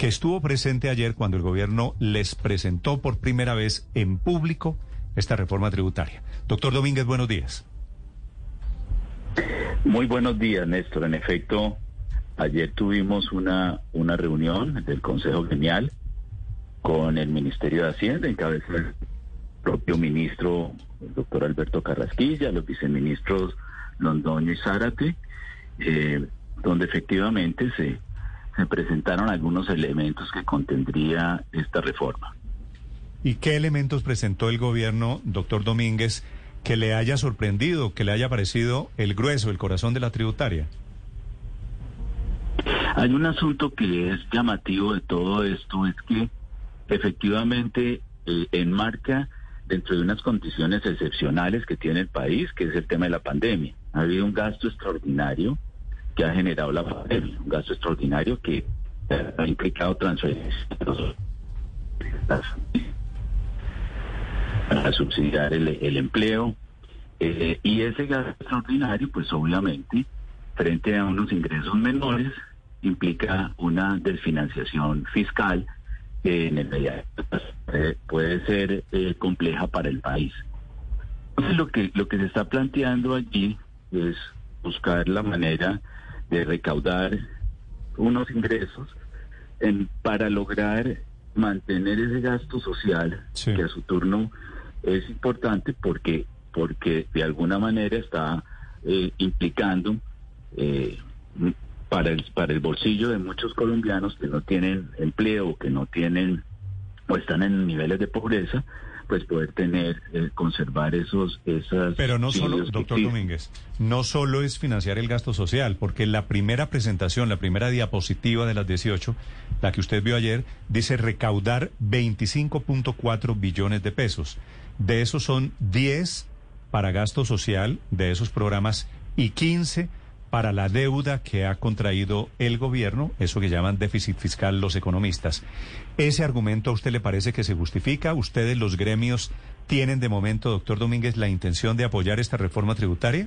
Que estuvo presente ayer cuando el gobierno les presentó por primera vez en público esta reforma tributaria. Doctor Domínguez, buenos días. Muy buenos días, Néstor. En efecto, ayer tuvimos una, una reunión del Consejo Genial con el Ministerio de Hacienda, en cabeza del propio ministro, el doctor Alberto Carrasquilla, los viceministros Londoño y Zárate, eh, donde efectivamente se se presentaron algunos elementos que contendría esta reforma. ¿Y qué elementos presentó el gobierno, doctor Domínguez, que le haya sorprendido, que le haya parecido el grueso, el corazón de la tributaria? Hay un asunto que es llamativo de todo esto, es que efectivamente eh, enmarca dentro de unas condiciones excepcionales que tiene el país, que es el tema de la pandemia. Ha habido un gasto extraordinario que ha generado la pandemia, un gasto extraordinario que ha implicado transferencias para subsidiar el, empleo. Eh, y ese gasto extraordinario, pues obviamente, frente a unos ingresos menores, implica una desfinanciación fiscal que en el medio puede ser eh, compleja para el país. Entonces lo que, lo que se está planteando allí es buscar la manera de recaudar unos ingresos en, para lograr mantener ese gasto social que a su turno es importante porque porque de alguna manera está eh, implicando eh, para el para el bolsillo de muchos colombianos que no tienen empleo que no tienen o están en niveles de pobreza pues poder tener, eh, conservar esos, esas... Pero no solo, doctor Domínguez, no solo es financiar el gasto social, porque la primera presentación, la primera diapositiva de las 18, la que usted vio ayer, dice recaudar 25.4 billones de pesos. De esos son 10 para gasto social de esos programas y 15 para la deuda que ha contraído el gobierno, eso que llaman déficit fiscal los economistas. ¿Ese argumento a usted le parece que se justifica? ¿Ustedes, los gremios, tienen de momento, doctor Domínguez, la intención de apoyar esta reforma tributaria?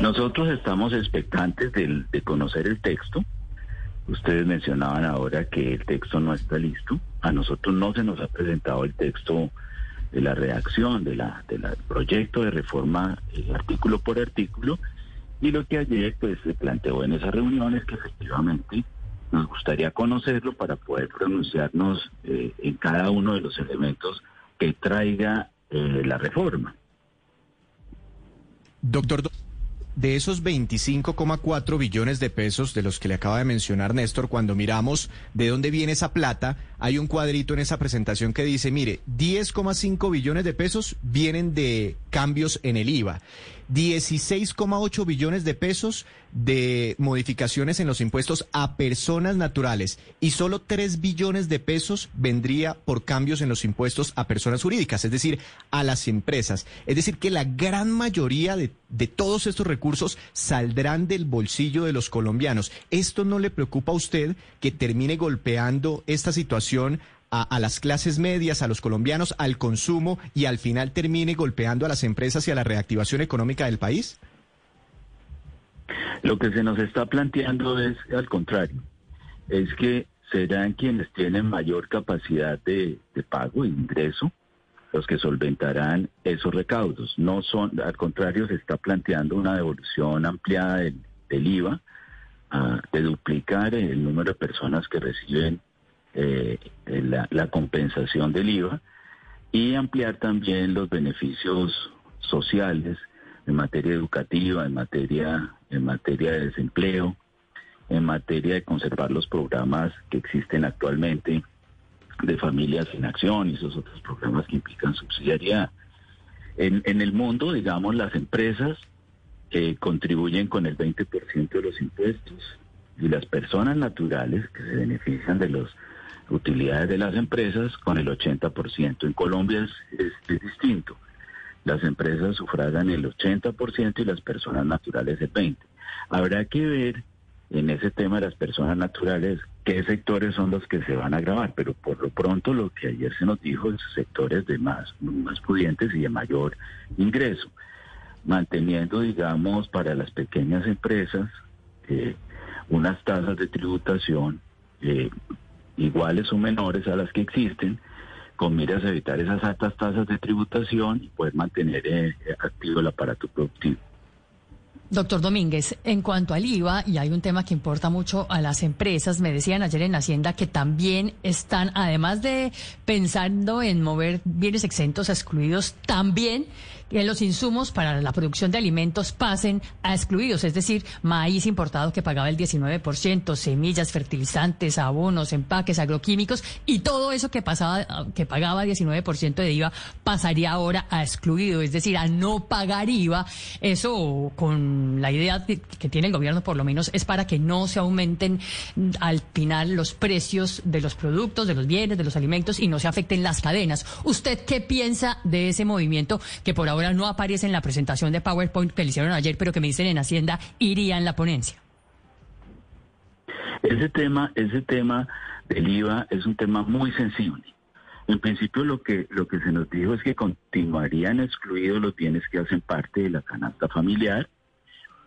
Nosotros estamos expectantes de, de conocer el texto. Ustedes mencionaban ahora que el texto no está listo. A nosotros no se nos ha presentado el texto de la redacción de la, del proyecto de reforma eh, artículo por artículo y lo que ayer pues se planteó en esa reunión es que efectivamente nos gustaría conocerlo para poder pronunciarnos eh, en cada uno de los elementos que traiga eh, la reforma. Doctor, de esos 25,4 billones de pesos de los que le acaba de mencionar Néstor, cuando miramos de dónde viene esa plata, hay un cuadrito en esa presentación que dice, mire, 10,5 billones de pesos vienen de cambios en el IVA. 16,8 billones de pesos de modificaciones en los impuestos a personas naturales y solo 3 billones de pesos vendría por cambios en los impuestos a personas jurídicas, es decir, a las empresas. Es decir, que la gran mayoría de, de todos estos recursos saldrán del bolsillo de los colombianos. ¿Esto no le preocupa a usted que termine golpeando esta situación a, las clases medias, a los colombianos, al consumo y al final termine golpeando a las empresas y a la reactivación económica del país? Lo que se nos está planteando es al contrario, es que serán quienes tienen mayor capacidad de, pago e ingreso los que solventarán esos recaudos. No son, al contrario, se está planteando una devolución ampliada del, IVA, ah, de duplicar el número de personas que reciben eh, la, compensación del IVA y ampliar también los beneficios sociales en materia educativa, en materia, en materia de desempleo, en materia de conservar los programas que existen actualmente de familias en acción y esos otros programas que implican subsidiariedad. En, el mundo, digamos, las empresas eh, contribuyen con el 20% de los impuestos y las personas naturales que se benefician de las utilidades de las empresas con el 80%. En Colombia es, es distinto. Las empresas sufragan el 80% y las personas naturales el 20%. Habrá que ver en ese tema de las personas naturales qué sectores son los que se van a grabar, pero por lo pronto lo que ayer se nos dijo es sectores de más, más pudientes y de mayor ingreso, manteniendo, digamos, para las pequeñas empresas eh, unas tasas de tributación eh, iguales o menores a las que existen, con miras a evitar esas altas tasas de tributación y poder mantener eh, activo el aparato productivo. Doctor Domínguez, en cuanto al IVA, y hay un tema que importa mucho a las empresas, me decían ayer en Hacienda que también están, además de pensando en mover bienes exentos a excluidos, también que los insumos para la producción de alimentos pasen a excluidos, es decir, maíz importado que pagaba el 19%, semillas, fertilizantes, abonos, empaques, agroquímicos y todo eso que pasaba que pagaba 19% de IVA pasaría ahora a excluido, es decir, a no pagar IVA. Eso con la idea que tiene el gobierno por lo menos es para que no se aumenten al final los precios de los productos, de los bienes, de los alimentos y no se afecten las cadenas. ¿Usted qué piensa de ese movimiento que por ahora ahora no aparece en la presentación de PowerPoint que le hicieron ayer, pero que me dicen en Hacienda iría en la ponencia. Ese tema, ese tema del IVA es un tema muy sensible. En principio lo que lo que se nos dijo es que continuarían excluidos los bienes que hacen parte de la canasta familiar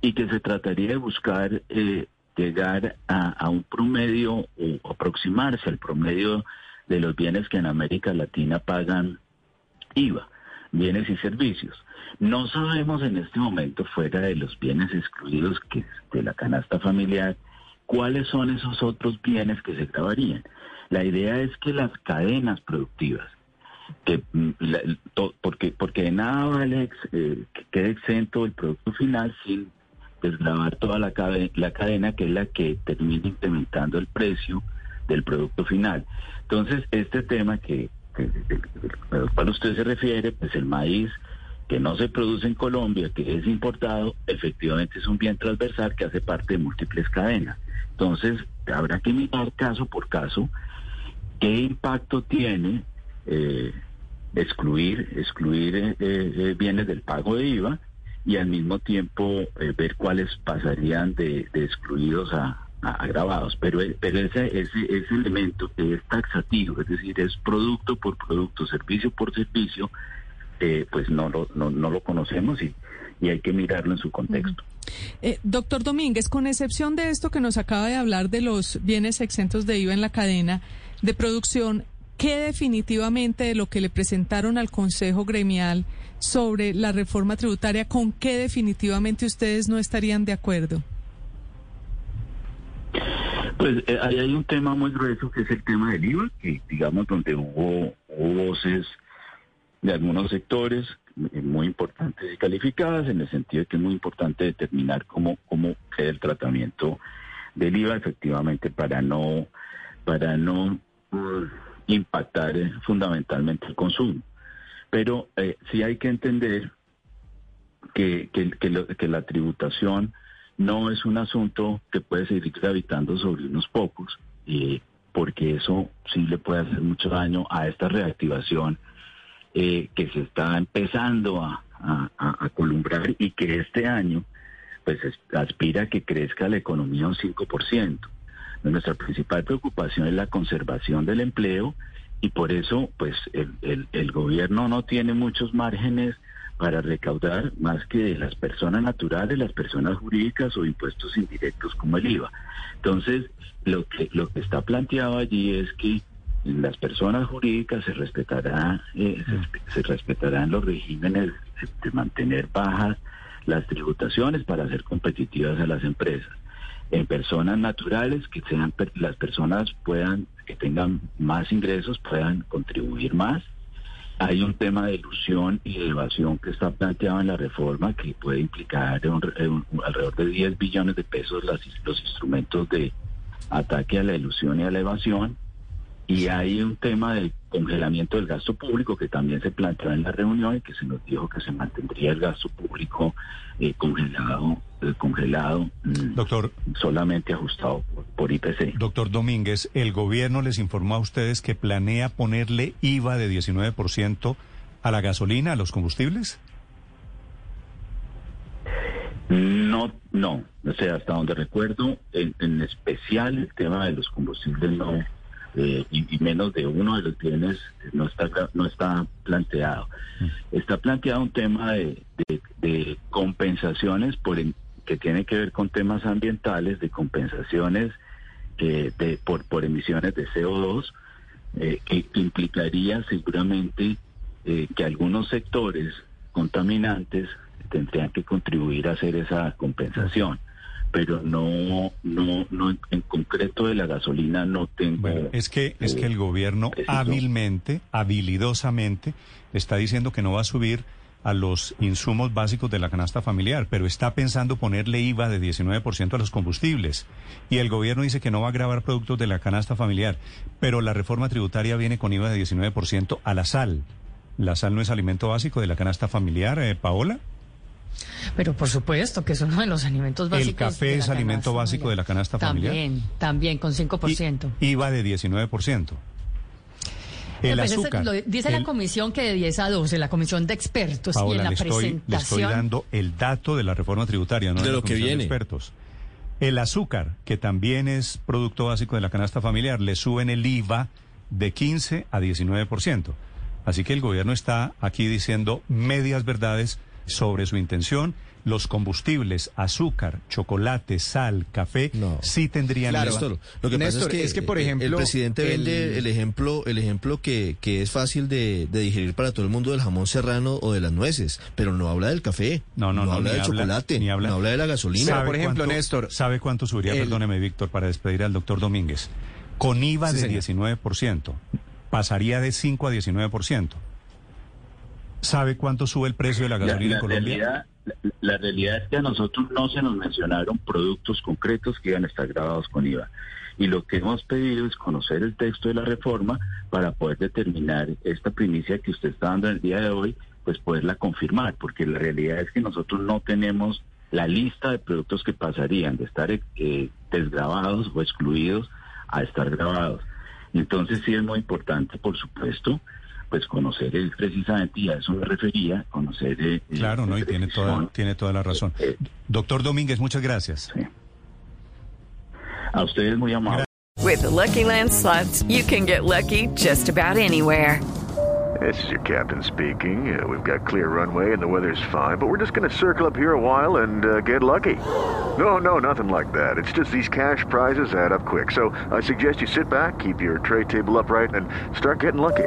y que se trataría de buscar eh, llegar a, a, un promedio o aproximarse al promedio de los bienes que en América Latina pagan IVA bienes y servicios. No sabemos en este momento, fuera de los bienes excluidos que de la canasta familiar, cuáles son esos otros bienes que se grabarían. La idea es que las cadenas productivas, que mm, porque porque de nada vale eh, que quede exento el producto final sin desgravar toda la, la cadena que es la que termina incrementando el precio del producto final. Entonces, este tema que al cual usted se refiere, pues el maíz que no se produce en Colombia, que es importado, efectivamente es un bien transversal que hace parte de múltiples cadenas. Entonces, habrá que mirar caso por caso qué impacto tiene eh, excluir, excluir eh, eh, bienes del pago de IVA y al mismo tiempo ver cuáles pasarían de excluidos a, agravados, pero, pero ese, ese, ese elemento que es taxativo, es decir, es producto por producto, servicio por servicio, eh, pues no lo, no lo conocemos y, y hay que mirarlo en su contexto. Eh, doctor Domínguez, con excepción de esto que nos acaba de hablar de los bienes exentos de IVA en la cadena de producción, ¿qué definitivamente de lo que le presentaron al Consejo Gremial sobre la reforma tributaria, con qué definitivamente ustedes no estarían de acuerdo? Pues eh, hay un tema muy grueso que es el tema del IVA, que digamos donde hubo, voces de algunos sectores eh, muy importantes y calificadas, en el sentido de que es muy importante determinar cómo, cómo queda el tratamiento del IVA efectivamente para no, para no uh, impactar eh, fundamentalmente el consumo. Pero sí hay que entender que, que la tributación no es un asunto que puede seguir gravitando sobre unos pocos, eh, porque eso sí le puede hacer mucho daño a esta reactivación eh, que se está empezando a, columbrar y que este año pues aspira a que crezca la economía un 5%. Nuestra principal preocupación es la conservación del empleo y por eso pues el, el gobierno no tiene muchos márgenes para recaudar más que de las personas naturales, las personas jurídicas o impuestos indirectos como el IVA. Entonces, lo que, lo que está planteado allí es que las personas jurídicas se respetará, eh, se, respetarán los regímenes de mantener bajas las tributaciones para hacer competitivas a las empresas. En personas naturales, que sean las personas puedan, que tengan más ingresos, puedan contribuir más hay un tema de ilusión y de evasión que está planteado en la reforma que puede implicar alrededor de 10 billones de pesos los instrumentos de ataque a la ilusión y a la evasión. y hay un tema del congelamiento del gasto público que también se planteó en la reunión y que se nos dijo que se mantendría el gasto público eh, congelado, eh, congelado, mm, Doctor, solamente ajustado por, IPC. doctor Domínguez, ¿el gobierno les informó a ustedes que planea ponerle IVA de 19% a la gasolina, a los combustibles? No, no, o sea, hasta donde recuerdo, en, en especial el tema de los combustibles no, eh, y, y menos de uno de los bienes no está no está planteado. Está planteado un tema de, de- de compensaciones por que tiene que ver con temas ambientales, de compensaciones eh, de, por, por emisiones de CO2, eh, que implicaría seguramente eh, que algunos sectores contaminantes tendrían que contribuir a hacer esa compensación. Pero no, no, no en, concreto de la gasolina no tengo. Bueno, es que es que el gobierno preciso. hábilmente, habilidosamente está diciendo que no va a subir a los insumos básicos de la canasta familiar, pero está pensando ponerle IVA de 19% a los combustibles. Y el gobierno dice que no va a grabar productos de la canasta familiar, pero la reforma tributaria viene con IVA de 19% a la sal. ¿La sal no es alimento básico de la canasta familiar, eh, Paola? Pero por supuesto que es uno de los alimentos básicos. ¿El café es alimento básico de la canasta familiar? También, también, con 5%. I- IVA de 19%. El Pues lo dice la comisión que de 10 a 12, la comisión de expertos, y en la le estoy, le estoy dando el dato de la reforma tributaria, no De la lo que Comisión viene. expertos. El azúcar, que también es producto básico de la canasta familiar, le suben el IVA de 15 a 19%. Así que el gobierno está aquí diciendo medias verdades sobre su intención. Los combustibles, azúcar, chocolate, sal, café, No. sí tendrían Claro, IVA. Néstor, lo que Néstor, pasa es que, es que, por ejemplo, el presidente el- vende el ejemplo, el ejemplo que, que es fácil de, de digerir para todo el mundo del jamón serrano o de las nueces, pero no habla del café, No, no, no, habla del habla- chocolate, ni habla- no habla de la gasolina. Pero, ¿Sabe por ejemplo, cuánto- Néstor, ¿Sabe cuánto subiría, el- perdóneme, Víctor, para despedir al doctor Domínguez? Con IVA Sí, de señor. 19%, pasaría de 5 a 19%. ¿Sabe cuánto sube el precio de la La, gasolina la en Colombia? realidad, la, la realidad es que a nosotros no se nos mencionaron productos concretos que iban a estar grabados con IVA. Y lo que hemos pedido es conocer el texto de la reforma para poder determinar esta primicia que usted está dando en el día de hoy, pues poderla confirmar, porque la realidad es que nosotros no tenemos la lista de productos que pasarían de estar eh, desgrabados o excluidos a estar grabados. Entonces sí es muy importante, por supuesto, pues conocer el, precisamente, y a eso me refería, conocer... eh, Claro, ¿no? Y eh, tiene toda, tiene toda la razón. Eh, Doctor Domínguez, muchas gracias. sí. A ustedes muy amables. With the Lucky Land slots, you can get lucky just about anywhere. This is your captain speaking. Uh, we've got clear runway and the weather's fine, but we're just going to circle up here a while and uh, get lucky. No, no, nothing like that. It's just these cash prizes add up quick. So I suggest you sit back, keep your tray table upright, and start getting lucky.